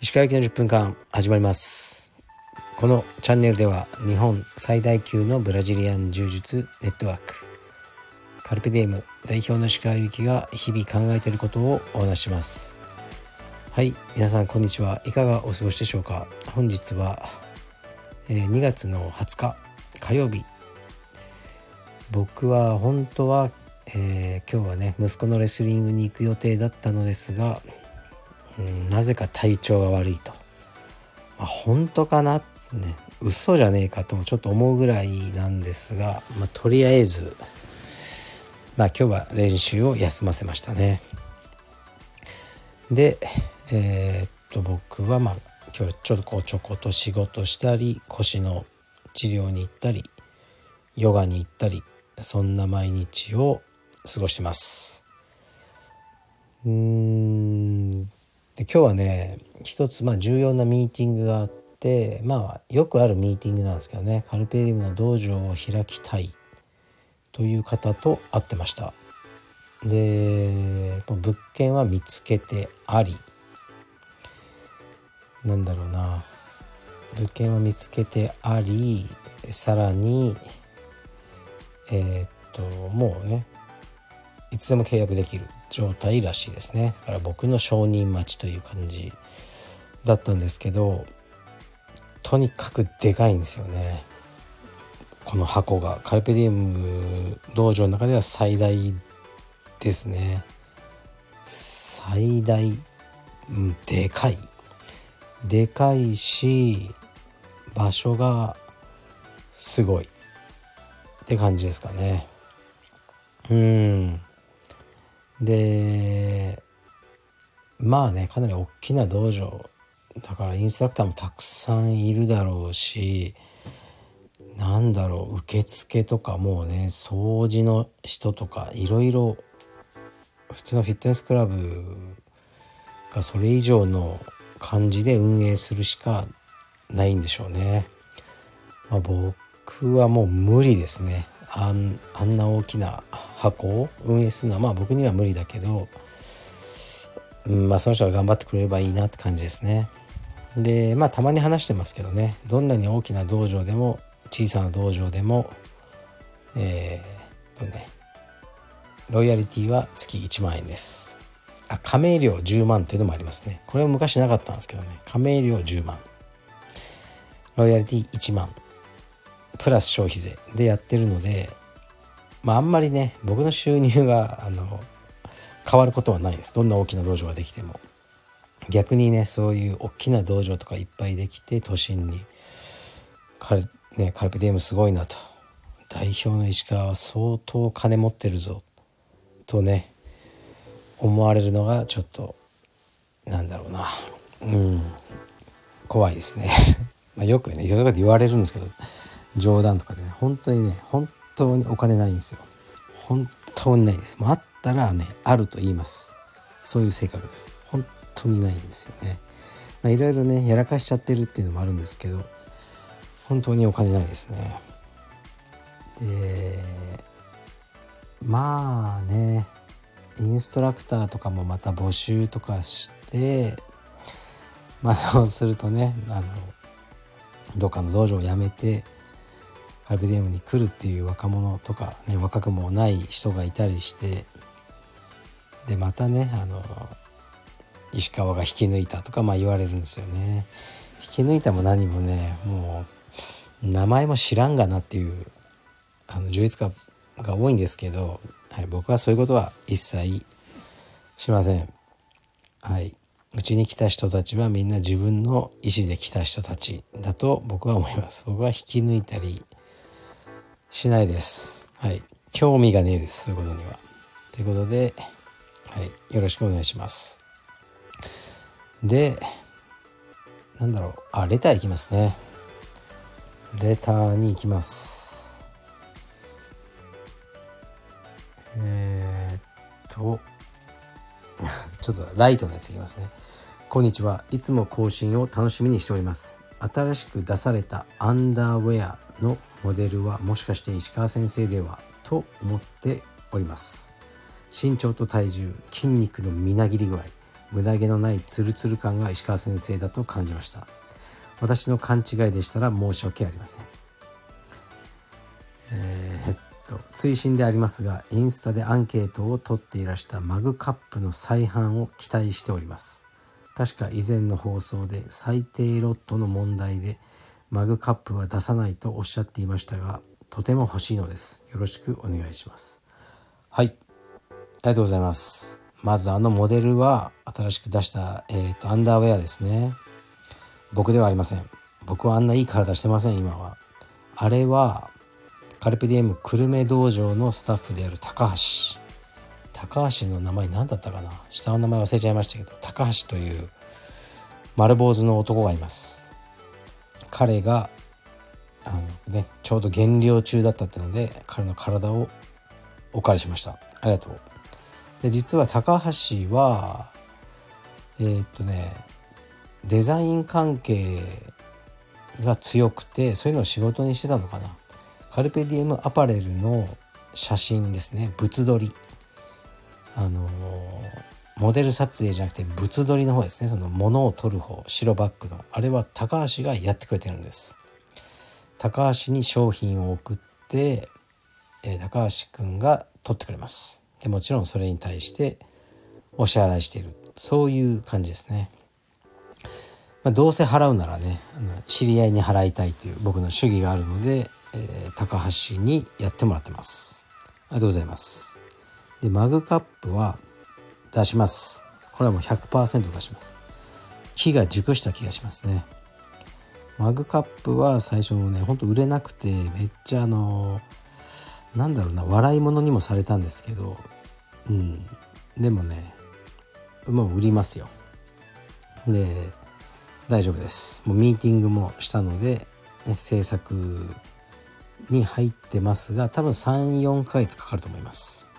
石川行の10分間始まります。このチャンネルでは日本最大級のブラジリアン柔術ネットワーク。カルペディエム代表の石川行きが日々考えていることをお話します。はい皆さんこんにちはいかがお過ごしでしょうか。本日は、え2月の20日火曜日。僕は本当は、えー、今日はね息子のレスリングに行く予定だったのですが、うん、なぜか体調が悪いと、まあ、本当かなね嘘じゃねえかともちょっと思うぐらいなんですが、まあ、とりあえずまあ今日は練習を休ませましたね。でえー、っと僕はまあ今日ちょっとこうちょこと仕事したり腰の治療に行ったりヨガに行ったりそんな毎日を過ごしてます。うーん。で今日はね一つまあ重要なミーティングがあってまあよくあるミーティングなんですけどねカルペディウムの道場を開きたいという方と会ってました。で物件は見つけてありなんだろうな。物件は見つけてありさらにえー、っともうねいつでも契約できる状態らしいですね。だから僕の承認待ちという感じだったんですけどとにかくでかいんですよね。この箱が。カルペディウム道場の中では最大ですね。最大、でかい。でかいし場所がすごいって感じですかね。うん。でまあねかなり大きな道場だからインストラクターもたくさんいるだろうしなんだろう受付とかもうね掃除の人とかいろいろ普通のフィットネスクラブがそれ以上の感じで運営するしかないんでしょうね。まあ、僕はもう無理ですね。あんあんな大きな箱を運営するのはまあ僕には無理だけど、うん、まあその人が頑張ってくれればいいなって感じですね。でまあたまに話してますけどね。どんなに大きな道場でも小さな道場でもえー、とねロイヤリティは月1万円です。あ加盟料10万っていうのもありますね。これは昔なかったんですけどね。加盟料10万。ロイヤリティ1万。プラス消費税でやってるのでまああんまりね僕の収入があの変わることはないです。どんな大きな道場ができても。逆にねそういう大きな道場とかいっぱいできて都心にカル,、ね、カルペディウムすごいなと。代表の石川は相当金持ってるぞ。とね思われるのがちょっとなんだろうな。うん。怖いですね。まあよくねいろいろ言われるんですけど。冗談とかでね本当にね本当にお金ないんですよ。本当にないです。もうあったらねあると言います。そういう性格です。本当にないんですよね。まあいろいろねやらかしちゃってるっていうのもあるんですけど本当にお金ないですね。でまあねインストラクターとかもまた募集とかしてまあそうするとねあのどっかの道場を辞めてカルペデムに来るっていう若者とか、ね、若くもない人がいたりしてでまたねあの石川が引き抜いたとかまあ言われるんですよね。引き抜いたも何もねもう名前も知らんがなっていうあの充実家が多いんですけど、はい、僕はそういうことは一切しません。はい。うちに来た人たちはみんな自分の意思で来た人たちだと僕は思います。僕は引き抜いたりしないです。はい。興味がねえです。そういうことには。ということで、はい。よろしくお願いします。で、なんだろう。あ、レターいきますね。レターに行きます。え、っと、ちょっとライトなやついきますね。こんにちは。いつも更新を楽しみにしております。新しく出されたアンダーウェアのモデルはもしかして石川先生ではと思っております。身長と体重筋肉のみなぎり具合無駄毛のないツルツル感が石川先生だと感じました。私の勘違いでしたら申し訳ありません。えー、っと追伸でありますがインスタでアンケートを取っていらしたマグカップの再販を期待しております。確か以前の放送で最低ロットの問題でマグカップは出さないとおっしゃっていましたがとても欲しいのです。よろしくお願いします。はい。ありがとうございます。まずあのモデルは新しく出した、えーと、アンダーウェアですね。僕ではありません。僕はあんないい体してません今は。あれはカルペディエム久留米道場のスタッフである高橋。高橋の名前何だったかな？下の名前忘れちゃいましたけど高橋という丸坊主の男がいます。彼があの、ね、ちょうど減量中だったってので彼の体をお借りしました。ありがとう。で実は高橋はえー、っとねデザイン関係が強くてそういうのを仕事にしてたのかな。カルペディエムアパレルの写真ですね。物撮り。あのモデル撮影じゃなくて物撮りの方ですね。その物を撮る方白バッグの。あれは高橋がやってくれてるんです。高橋に商品を送って、えー、高橋くんが撮ってくれます。でもちろんそれに対してお支払いしている。そういう感じですね、まあ、どうせ払うならねあの知り合いに払いたいという僕の主義があるので、えー、高橋にやってもらってます。ありがとうございます。でマグカップは出します。これはもう100%出します。木が熟した気がしますね。マグカップは最初ねほんと売れなくてめっちゃあのなんだろうな笑い物にもされたんですけどうん。でもねもう売りますよ。で大丈夫です。もうミーティングもしたので、ね、制作に入ってますが多分34ヶ月かかると思います。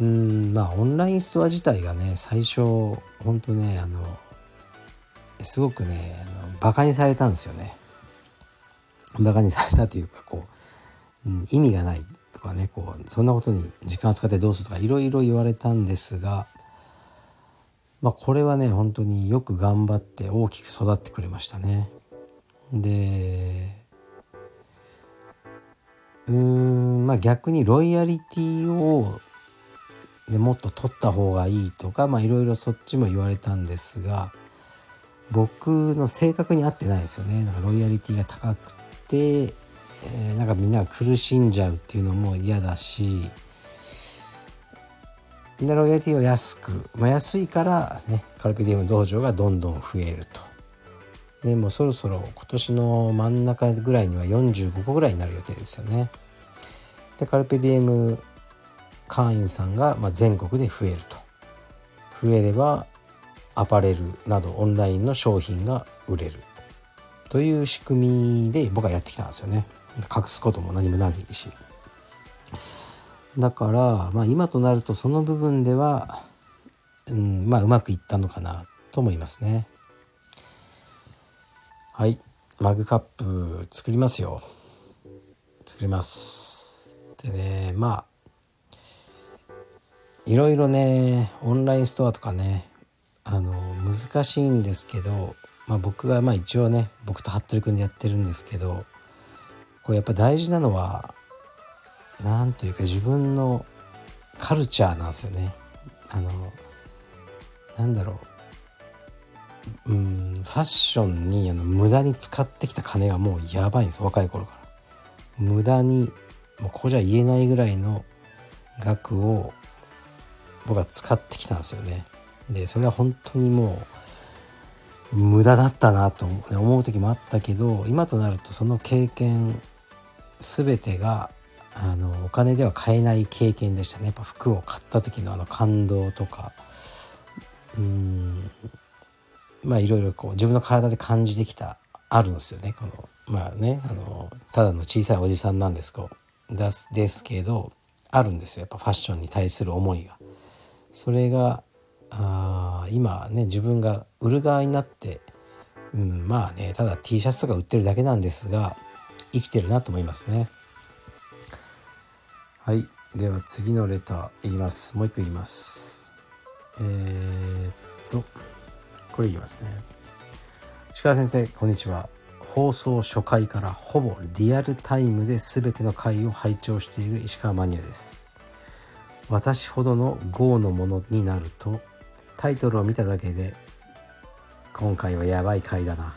うんまあオンラインストア自体がね最初ほんとねあのすごくねあのバカにされたんですよね。バカにされたというかこう、うん、意味がないとかねこうそんなことに時間を使ってどうするとかいろいろ言われたんですがまあこれはね本当によく頑張って大きく育ってくれましたね。でうーんまあ逆にロイヤリティをでもっと取った方がいいとかまあいろいろそっちも言われたんですが僕の性格に合ってないですよねなんかロイヤリティが高くて、えー、なんかみんなが苦しんじゃうっていうのも嫌だしみんなロイヤリティを安く、まあ、安いからねカルピディウム道場がどんどん増えると。でもそろそろ今年の真ん中ぐらいには45個ぐらいになる予定ですよね。でカルペディエム会員さんが全国で増えると。増えればアパレルなどオンラインの商品が売れる。という仕組みで僕はやってきたんですよね。隠すことも何もないし。だから、まあ、今となるとその部分では、うん、まあうまくいったのかなと思いますね。はい。マグカップ作りますよ。作ります。でねまあいろいろねオンラインストアとかねあの難しいんですけど、まあ、僕がまあ一応ね僕と服部君でやってるんですけどこれやっぱ大事なのは何というか自分のカルチャーなんですよね。あのなんだろううんファッションにあの無駄に使ってきた金がもうやばいんです若い頃から。無駄にもうここじゃ言えないぐらいの額を僕は使ってきたんですよね。でそれは本当にもう無駄だったなと思う時もあったけど今となるとその経験全てがあのお金では買えない経験でしたね。やっぱ服を買った時のあの感動とか。うん。まあいろいろこう自分の体で感じてきたあるんですよね。このまあねあのただの小さいおじさんなんですですけどあるんですよ。やっぱファッションに対する思いが。それがあ今ね自分が売る側になって、うん、まあねただ T シャツとか売ってるだけなんですが生きてるなと思いますね。はいでは次のレターいきます。もう一個言います。えー、っとこれ言いますね。鹿先生こんにちは。放送初回からほぼリアルタイムで全ての回を拝聴している石川マニアです。私ほどの GO のものになるとタイトルを見ただけで今回はやばい回だな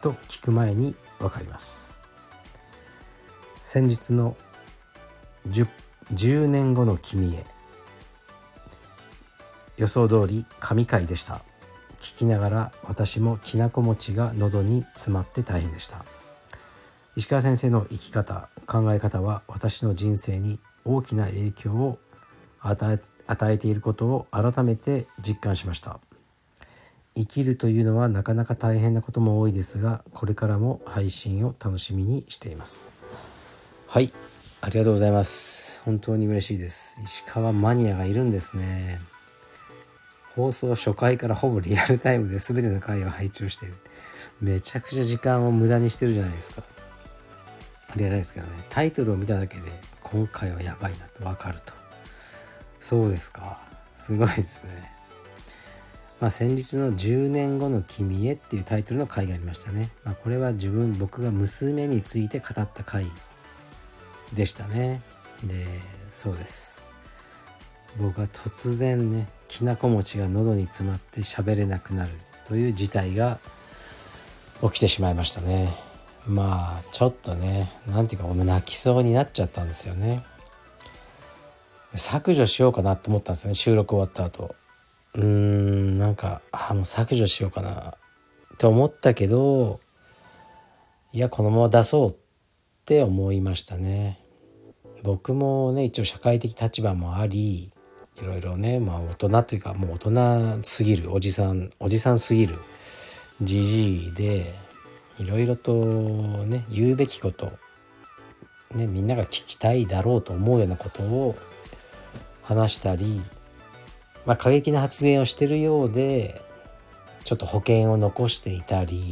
と聞く前に分かります。先日の 10, 10年後の君へ予想通り神回でした。聞きながら私もきなこ餅が喉に詰まって大変でした。石川先生の生き方考え方は私の人生に大きな影響を与え与えていることを改めて実感しました。生きるというのはなかなか大変なことも多いですがこれからも配信を楽しみにしています。はい。ありがとうございます。本当に嬉しいです。石川マニアがいるんですね。放送初回からほぼリアルタイムで全ての回を配置をしている。めちゃくちゃ時間を無駄にしてるじゃないですか。ありがたいですけどね。タイトルを見ただけで今回はやばいなと。分かると。そうですか。すごいですね。まあ先日の10年後の君へっていうタイトルの回がありましたね、まあ、これは自分僕が娘について語った回でしたね。でそうです。僕は突然ねきなこ餅が喉に詰まって喋れなくなるという事態が起きてしまいましたね。まあちょっとね何ていうか泣きそうになっちゃったんですよね。削除しようかなと思ったんですね収録終わった後。うーんなんかあもう削除しようかなって思ったけどいやこのまま出そうって思いましたね。僕もね一応社会的立場もありいろいろねまあ大人というかもう大人すぎるおじさんおじさんすぎるじじいでいろいろとね言うべきこと、ね、みんなが聞きたいだろうと思うようなことを話したり、まあ、過激な発言をしてるようでちょっと保険を残していたり、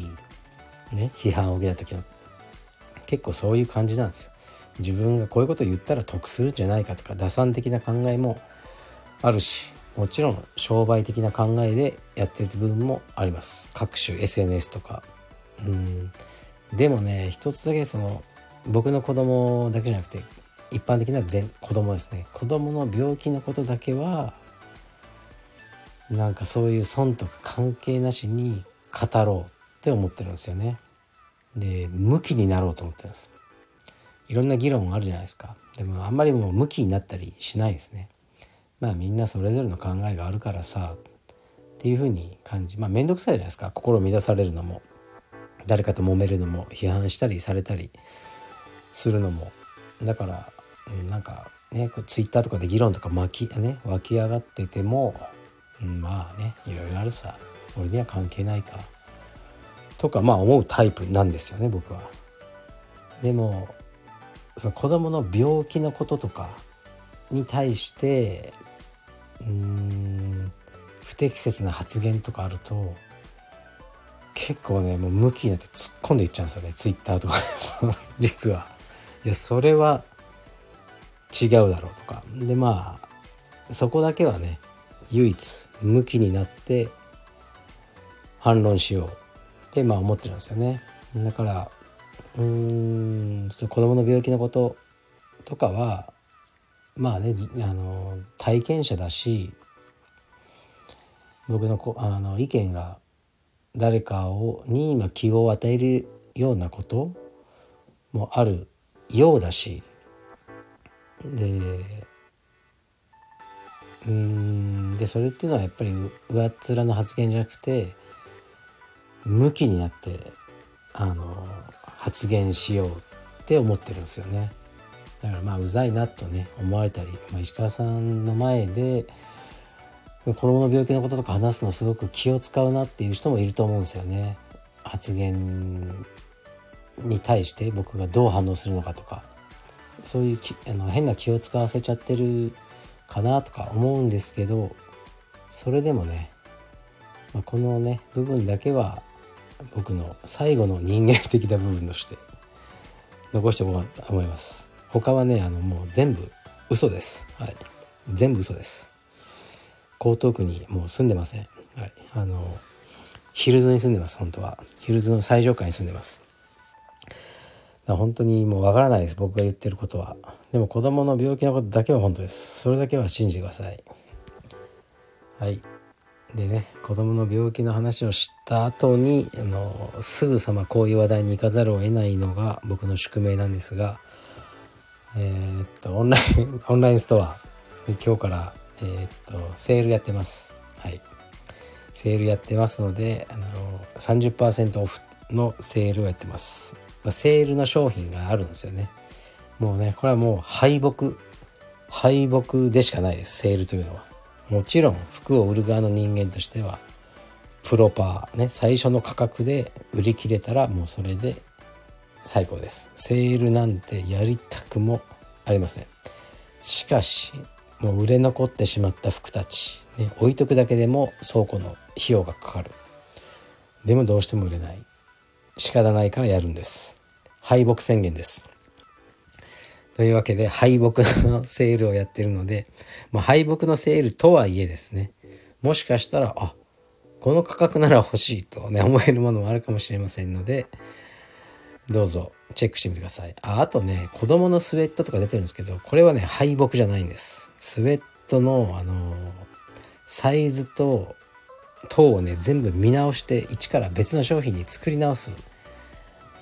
ね、批判を受けた時の結構そういう感じなんですよ。自分がこういうことを言ったら得するんじゃないかとか打算的な考えもあるしもちろん商売的な考えでやってる部分もあります。各種 SNS とか。うん。でもね一つだけその僕の子供だけじゃなくて一般的な全子供ですね。子供の病気のことだけはなんかそういう損得関係なしに語ろうって思ってるんですよね。で向きになろうと思ってるんです。いろんな議論あるじゃないですか。でもあんまりもう向きになったりしないですね。まあみんなそれぞれの考えがあるからさっていうふうに感じまあ面倒くさいじゃないですか。心乱されるのも。誰かと揉めるのも批判したりされたりするのも。だから、なんかねツイッターとかで議論とか巻き、ね、湧き上がってても、うん、まあねいろいろあるさ。俺には関係ないか。とかまあ思うタイプなんですよね僕は。でもその子供の病気のこととかに対してうーん不適切な発言とかあると結構ねもう向きになって突っ込んでいっちゃうんですよねツイッターとか 実は。いやそれは違うだろうとか。でまあそこだけはね唯一向きになって反論しよう。ってまあ思ってるんですよね。だからうーん子供の病気のこととかはまあねあの体験者だし僕のこあの意見が誰かをに今希望を与えるようなこともあるようだしでうんでそれっていうのはやっぱり上っ面の発言じゃなくて向きになってあの発言しようって思ってるんですよね。だからまあうざいなとね思われたり、まあ、石川さんの前で子供の病気のこととか話すのすごく気を使うなっていう人もいると思うんですよね。発言に対して僕がどう反応するのかとかそういうあの変な気を使わせちゃってるかなとか思うんですけどそれでもね、まあ、このね部分だけは僕の最後の人間的な部分として残しておこうと思います。他はねあのもう全部嘘です。はい。全部嘘です。江東区にもう住んでません。はい。あの、ヒルズに住んでます、本当は。ヒルズの最上階に住んでます。本当にもうわからないです、僕が言ってることは。でも子供の病気のことだけは本当です。それだけは信じてください。はい。でね、子供の病気の話をした後に、あの、すぐさまこういう話題に行かざるを得ないのが僕の宿命なんですが、えー、っと、オンライン、オンラインストア、今日から、えー、っと、セールやってます。はい。セールやってますので、あの、30%オフのセールをやってます。ま、セールの商品があるんですよね。もうね、これはもう敗北、敗北でしかないです、セールというのは。もちろん服を売る側の人間としてはプロパーね最初の価格で売り切れたらもうそれで最高です。セールなんてやりたくもありません。しかしもう売れ残ってしまった服たち、ね、置いとくだけでも倉庫の費用がかかる。でもどうしても売れない。仕方ないからやるんです。敗北宣言です。というわけで敗北のセールをやってるので、まあ、敗北のセールとはいえですね。もしかしたらあこの価格なら欲しいとね思えるものもあるかもしれませんのでどうぞチェックしてみてください。ああとね子供のスウェットとか出てるんですけどこれはね敗北じゃないんです。スウェットのあのサイズと等をね全部見直して一から別の商品に作り直す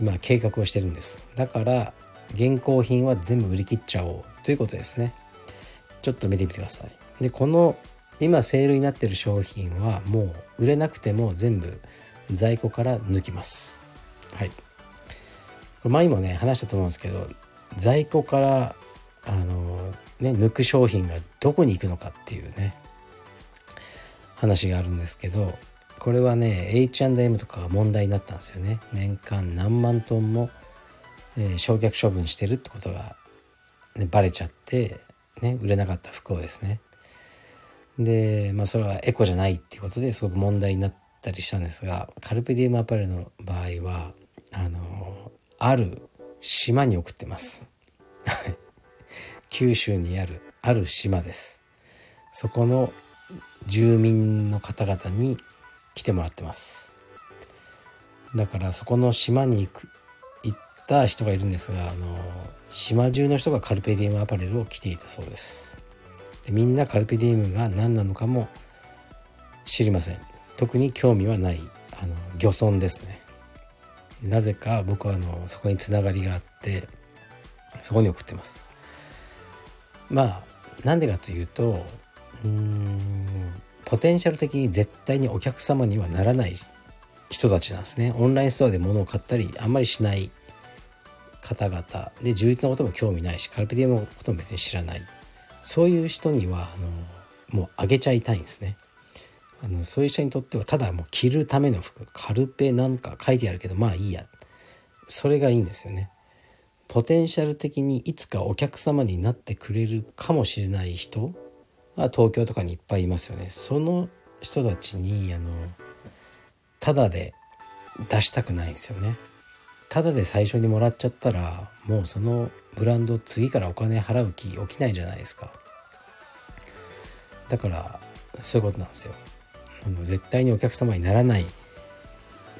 今計画をしてるんです。だから現行品は全部売り切っちゃおうということですね。ちょっと見てみてください。でこの今セールになってる商品はもう売れなくても全部在庫から抜きます。はい。前にもね話したと思うんですけど在庫からあのね抜く商品がどこに行くのかっていうね話があるんですけどこれはね H&M とかが問題になったんですよね。年間何万トンもえー、焼却処分してるってことが、ね、バレちゃって、ね、売れなかった服をですね。で、まあ、それはエコじゃないっていうことですごく問題になったりしたんですがカルペディウムアパレルの場合はあのある島に送ってます。九州にあるある島です。そこの住民の方々に来てもらってます。だからそこの島に行く行った人がいるんですがあの島中の人がカルペディウムアパレルを着ていたそうです。でみんなカルペディウムが何なのかも知りません。特に興味はないあの漁村ですね。なぜか僕はあのそこにつながりがあってそこに送ってます。まあなんでかというとうんポテンシャル的に絶対にお客様にはならない人たちなんですね。オンラインストアで物を買ったりあんまりしない方々。で充実のことも興味ないしカルペディのことも別に知らない。そういう人にはあのもうあげちゃいたいんですね。あのそういう人にとってはただもう着るための服。カルペなんか書いてあるけどまあいいや。それがいいんですよね。ポテンシャル的にいつかお客様になってくれるかもしれない人は東京とかにいっぱいいますよね。その人たちにあのただで出したくないんですよね。ただで最初にもらっちゃったらもうそのブランド次からお金払う気起きないじゃないですか。だからそういうことなんですよ。あの絶対にお客様にならない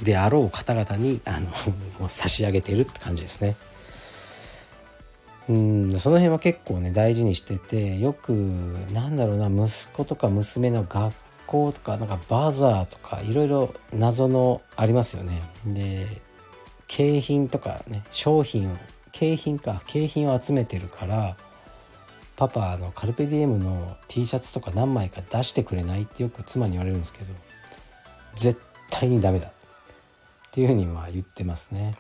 であろう方々にあの もう差し上げてるって感じですね。うんその辺は結構ね大事にしててよくなんだろうな息子とか娘の学校とかなんかバザーとかいろいろ謎のありますよねで景品とかね商品を景品か景品を集めてるからパパのカルペディエムの T シャツとか何枚か出してくれないってよく妻に言われるんですけど絶対にダメだっていうふうには言ってますね。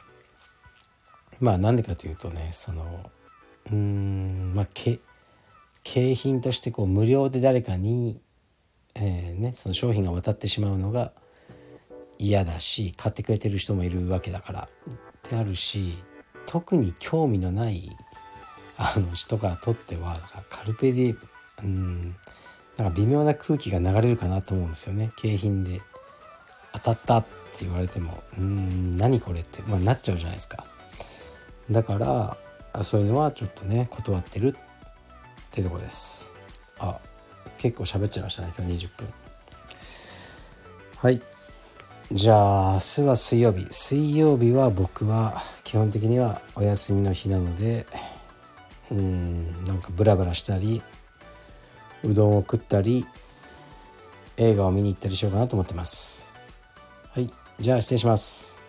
まあなんでかというとねそのうーんまあ景品としてこう無料で誰かに、えーね、その商品が渡ってしまうのが嫌だし買ってくれてる人もいるわけだからってあるし特に興味のないあの人からとってはカルペディうんなんか微妙な空気が流れるかなと思うんですよね。景品で当たったって言われてもうん何これって、まあ、なっちゃうじゃないですか。だからそういうのはちょっとね断ってるってとこです。あ結構喋っちゃいましたね今日20分。はい。じゃあ明日は水曜日。水曜日は僕は基本的にはお休みの日なのでうんなんかブラブラしたりうどんを食ったり映画を見に行ったりしようかなと思ってます。はい。じゃあ失礼します。